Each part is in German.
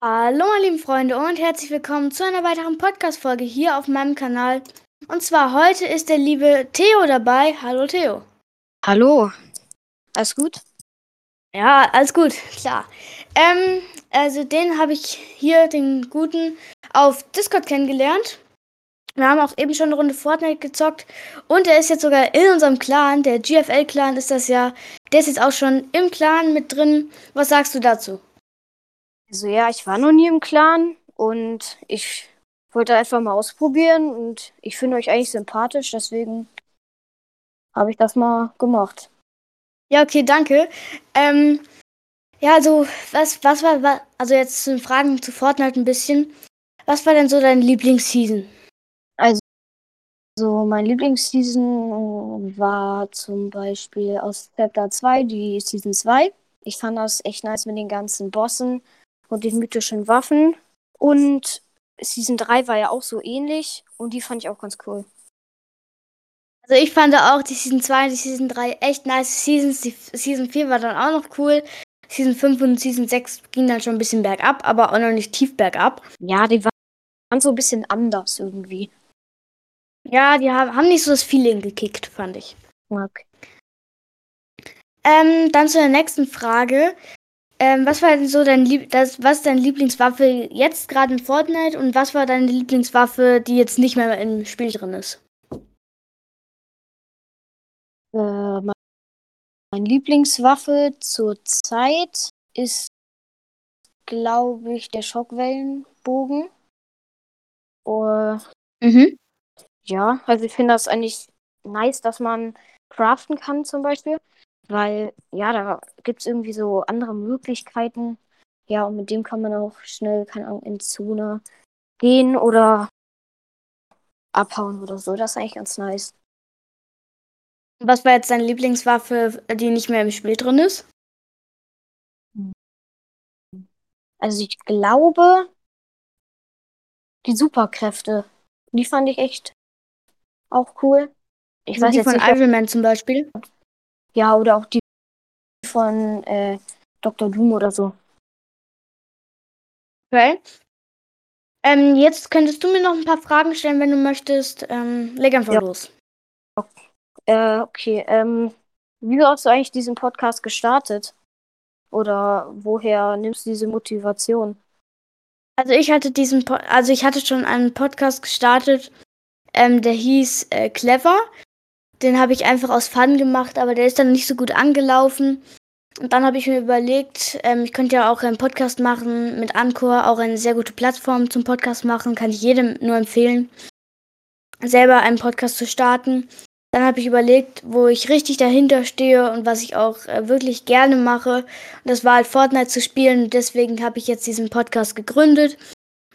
Hallo, meine lieben Freunde, und herzlich willkommen zu einer weiteren Podcast-Folge hier auf meinem Kanal. Und zwar heute ist der liebe Theo dabei. Hallo, Theo. Hallo. Alles gut? Ja, alles gut, klar. Ähm, also den habe ich hier, den guten, auf Discord kennengelernt. Wir haben auch eben schon eine Runde Fortnite gezockt. Und er ist jetzt sogar in unserem Clan, der GFL-Clan ist das ja. Der ist jetzt auch schon im Clan mit drin. Was sagst du dazu? Also ja, ich war noch nie im Clan und ich wollte einfach mal ausprobieren und ich finde euch eigentlich sympathisch, deswegen habe ich das mal gemacht. Ja, okay, danke. Ähm, ja, also, was, was war, was, also jetzt zu den Fragen zu Fortnite ein bisschen. Was war denn so dein Lieblingsseason? Also, so mein Lieblingsseason war zum Beispiel aus Chapter 2, die Season 2. Ich fand das echt nice mit den ganzen Bossen und den mythischen Waffen. Und Season 3 war ja auch so ähnlich und die fand ich auch ganz cool. Also ich fand auch die Season 2 und die Season 3 echt nice Seasons. Die Season 4 war dann auch noch cool. Season 5 und Season 6 ging dann schon ein bisschen bergab, aber auch noch nicht tief bergab. Ja, die waren so ein bisschen anders irgendwie. Ja, die haben nicht so das Feeling gekickt, fand ich. Okay. Ähm, dann zu der nächsten Frage. Ähm, was war denn so dein Lieb das, was deine Lieblingswaffe jetzt gerade in Fortnite und was war deine Lieblingswaffe, die jetzt nicht mehr im Spiel drin ist? Äh, meine Lieblingswaffe zurzeit ist, glaube ich, der Schockwellenbogen. Uh, mhm. Ja, also ich finde das eigentlich nice, dass man craften kann zum Beispiel. Weil, ja, da gibt es irgendwie so andere Möglichkeiten. Ja, und mit dem kann man auch schnell, keine Ahnung, in Zone gehen oder abhauen oder so. Das ist eigentlich ganz nice. Was war jetzt deine Lieblingswaffe, die nicht mehr im Spiel drin ist? Also ich glaube, die Superkräfte, die fand ich echt auch cool. Ich also weiß die jetzt von nicht, Iron Man zum Beispiel. Ja, oder auch die von äh, Dr. Doom oder so. Okay. Ähm, jetzt könntest du mir noch ein paar Fragen stellen, wenn du möchtest. Ähm, leg einfach ja. los. Okay. Äh, okay. Ähm, wie hast du eigentlich diesen Podcast gestartet? Oder woher nimmst du diese Motivation? Also ich hatte diesen, po also ich hatte schon einen Podcast gestartet, ähm, der hieß äh, Clever. Den habe ich einfach aus Fun gemacht, aber der ist dann nicht so gut angelaufen. Und dann habe ich mir überlegt, ähm, ich könnte ja auch einen Podcast machen mit Anchor, auch eine sehr gute Plattform zum Podcast machen, kann ich jedem nur empfehlen, selber einen Podcast zu starten. Dann habe ich überlegt, wo ich richtig dahinter stehe und was ich auch äh, wirklich gerne mache. Und das war halt Fortnite zu spielen. Und deswegen habe ich jetzt diesen Podcast gegründet.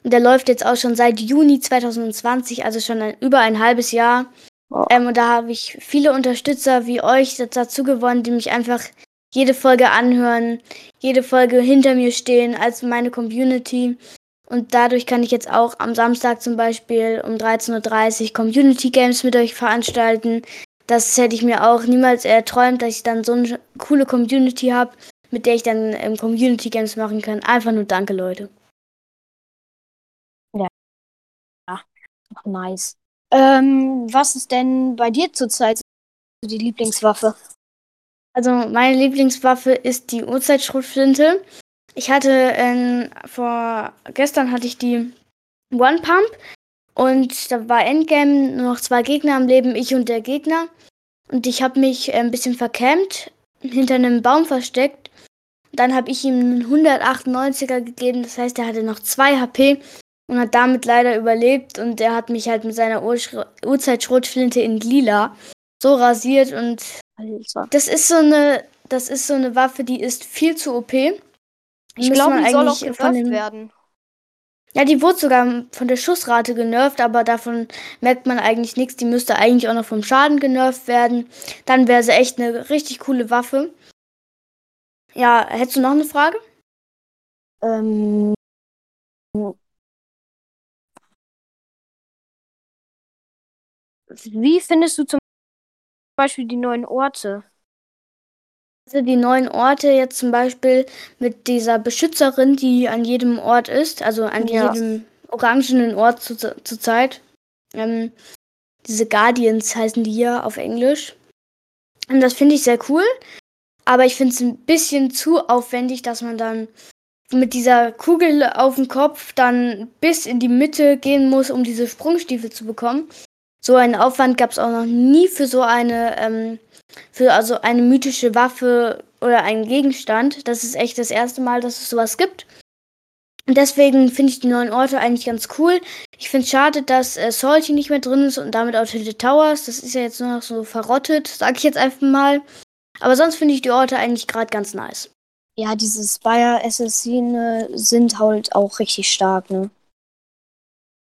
Und der läuft jetzt auch schon seit Juni 2020, also schon ein, über ein halbes Jahr. Ähm, und da habe ich viele Unterstützer wie euch dazu gewonnen, die mich einfach jede Folge anhören, jede Folge hinter mir stehen als meine Community. Und dadurch kann ich jetzt auch am Samstag zum Beispiel um 13.30 Uhr Community Games mit euch veranstalten. Das hätte ich mir auch niemals erträumt, dass ich dann so eine coole Community habe, mit der ich dann ähm, Community Games machen kann. Einfach nur danke, Leute. Ja. Ja, nice. Ähm, was ist denn bei dir zurzeit die Lieblingswaffe? Also meine Lieblingswaffe ist die Uhrzeitschrotflinte. Ich hatte ähm, vor gestern hatte ich die One Pump und da war Endgame nur noch zwei Gegner am Leben, ich und der Gegner. Und ich habe mich äh, ein bisschen verkämmt, hinter einem Baum versteckt. Dann habe ich ihm einen 198er gegeben, das heißt, er hatte noch zwei HP und hat damit leider überlebt und er hat mich halt mit seiner Uhrzeitschrotflinte in lila so rasiert und das ist so eine das ist so eine Waffe, die ist viel zu OP. Ich glaube, die soll auch genervt werden. Ja, die wurde sogar von der Schussrate genervt, aber davon merkt man eigentlich nichts. Die müsste eigentlich auch noch vom Schaden genervt werden. Dann wäre sie echt eine richtig coole Waffe. Ja, hättest du noch eine Frage? Ähm, Wie findest du zum Beispiel die neuen Orte? Also die neuen Orte jetzt zum Beispiel mit dieser Beschützerin, die an jedem Ort ist, also an Ja. jedem orangenen Ort zu, zur Zeit. Ähm, diese Guardians heißen die hier auf Englisch. Und das finde ich sehr cool. Aber ich finde es ein bisschen zu aufwendig, dass man dann mit dieser Kugel auf dem Kopf dann bis in die Mitte gehen muss, um diese Sprungstiefel zu bekommen. So einen Aufwand gab es auch noch nie für so eine, ähm, für also eine mythische Waffe oder einen Gegenstand. Das ist echt das erste Mal, dass es sowas gibt. Und deswegen finde ich die neuen Orte eigentlich ganz cool. Ich finde es schade, dass äh, Salty nicht mehr drin ist und damit auch Tilted Towers. Das ist ja jetzt nur noch so verrottet, sag ich jetzt einfach mal. Aber sonst finde ich die Orte eigentlich gerade ganz nice. Ja, diese Spire-Assassine sind halt auch richtig stark, ne?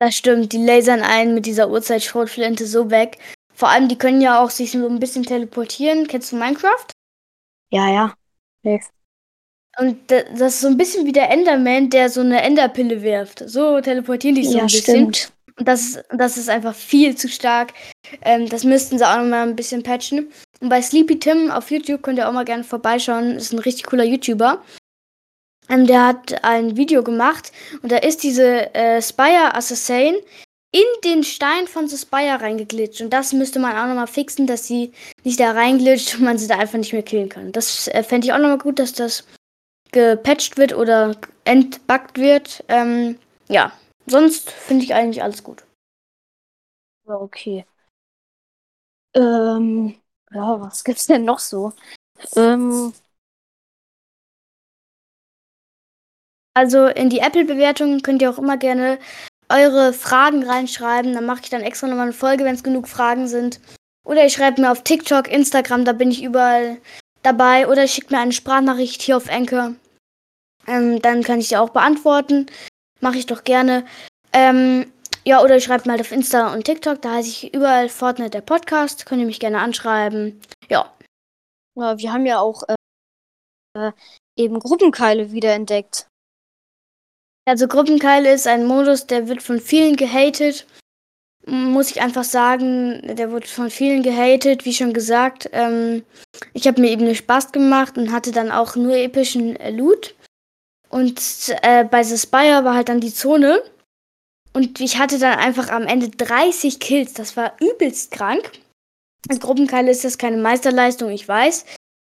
Das stimmt, die lasern einen mit dieser Uhrzeitschrotflinte so weg. Vor allem, die können ja auch sich so ein bisschen teleportieren. Kennst du Minecraft? Ja, ja. Safe. Und da- das ist so ein bisschen wie der Enderman, der so eine Enderpille wirft. So teleportieren die so Ja, ein bisschen. stimmt. Und das ist, das ist einfach viel zu stark. Ähm, das müssten sie auch noch mal ein bisschen patchen. Und bei Sleepy Tim auf YouTube könnt ihr auch mal gerne vorbeischauen. Ist ein richtig cooler YouTuber. Ähm, der hat ein Video gemacht und da ist diese äh, Spire Assassin in den Stein von The Spire reingeglitscht. Und das müsste man auch nochmal fixen, dass sie nicht da reinglitscht und man sie da einfach nicht mehr killen kann. Das äh, fände ich auch nochmal gut, dass das gepatcht wird oder entbuggt wird. Ähm, ja, sonst finde ich eigentlich alles gut. Okay. Ähm, ja, was gibt's denn noch so? Ähm, Also in die Apple-Bewertungen könnt ihr auch immer gerne eure Fragen reinschreiben. Dann mache ich dann extra nochmal eine Folge, wenn es genug Fragen sind. Oder ihr schreibt mir auf TikTok, Instagram, da bin ich überall dabei. Oder schickt mir eine Sprachnachricht hier auf Anchor. Ähm, dann kann ich die auch beantworten. Mache ich doch gerne. Ähm, ja, oder ihr schreibt mal auf Insta und TikTok. Da heiße ich überall Fortnite der Podcast. Könnt ihr mich gerne anschreiben. Ja. ja, wir haben ja auch äh, äh, eben Gruppenkeile wiederentdeckt. Also Gruppenkeile ist ein Modus, der wird von vielen gehatet. Muss ich einfach sagen, der wird von vielen gehatet, wie schon gesagt. Ähm, ich habe mir eben einen Spaß gemacht und hatte dann auch nur epischen äh, Loot. Und äh, bei The Spire war halt dann die Zone. Und ich hatte dann einfach am Ende 30 Kills. Das war übelst krank. Als Gruppenkeile ist das keine Meisterleistung, ich weiß.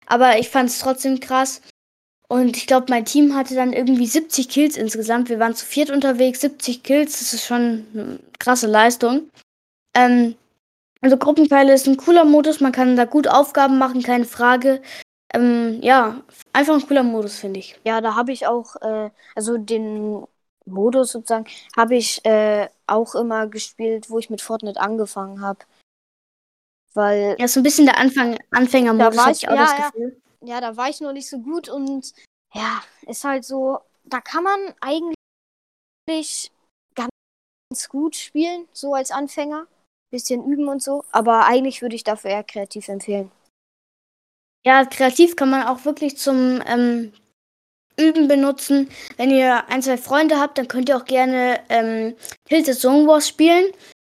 Aber ich fand es trotzdem krass. Und ich glaube, mein Team hatte dann irgendwie 70 Kills insgesamt. Wir waren zu viert unterwegs, 70 Kills, das ist schon eine krasse Leistung. Ähm, also Gruppenpfeile ist ein cooler Modus, man kann da gut Aufgaben machen, keine Frage. Ähm, ja, einfach ein cooler Modus, finde ich. Ja, da habe ich auch, äh, also den Modus sozusagen, habe ich äh, auch immer gespielt, wo ich mit Fortnite angefangen habe. Weil, Ja, so ein bisschen der Anfang, Anfängermodus, Da war ich- ich auch ja, das. Gefühl. ja, da war ich noch nicht so gut und ja, ist halt so, da kann man eigentlich ganz gut spielen, so als Anfänger. Bisschen üben und so, aber eigentlich würde ich dafür eher kreativ empfehlen. Ja, kreativ kann man auch wirklich zum ähm, Üben benutzen. Wenn ihr ein, zwei Freunde habt, dann könnt ihr auch gerne ähm, Tilted Zone Wars spielen.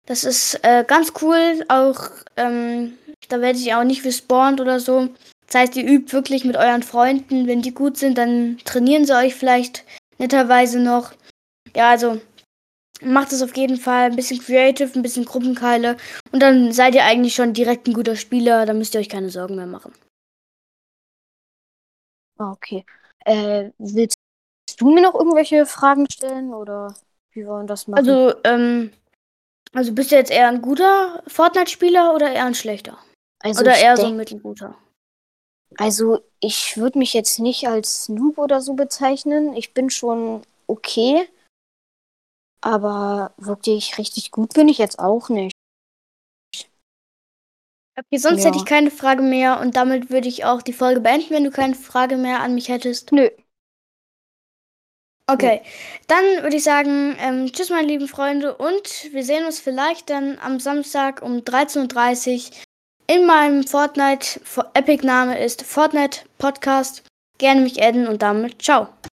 Das ist äh, ganz cool. Auch ähm, da werde ich auch nicht gespawnt oder so. Das heißt, ihr übt wirklich mit euren Freunden. Wenn die gut sind, dann trainieren sie euch vielleicht netterweise noch. Ja, also macht es auf jeden Fall ein bisschen creative, ein bisschen Gruppenkeile. Und dann seid ihr eigentlich schon direkt ein guter Spieler. Da müsst ihr euch keine Sorgen mehr machen. Ah, Okay. Äh, willst du mir noch irgendwelche Fragen stellen oder wie wollen wir das machen? Also, ähm, also bist du jetzt eher ein guter Fortnite-Spieler oder eher ein schlechter? Also oder eher so ein mittelguter? Also ich würde mich jetzt nicht als Noob oder so bezeichnen. Ich bin schon okay. Aber wirklich richtig gut bin ich jetzt auch nicht. Okay, sonst Ja. hätte ich keine Frage mehr und damit würde ich auch die Folge beenden, wenn du keine Frage mehr an mich hättest. Nö. Okay, dann würde ich sagen, ähm, tschüss meine lieben Freunde und wir sehen uns vielleicht dann am Samstag um 13.30 Uhr in meinem Fortnite, Epic-Name ist Fortnite Podcast. Gerne mich adden und damit ciao.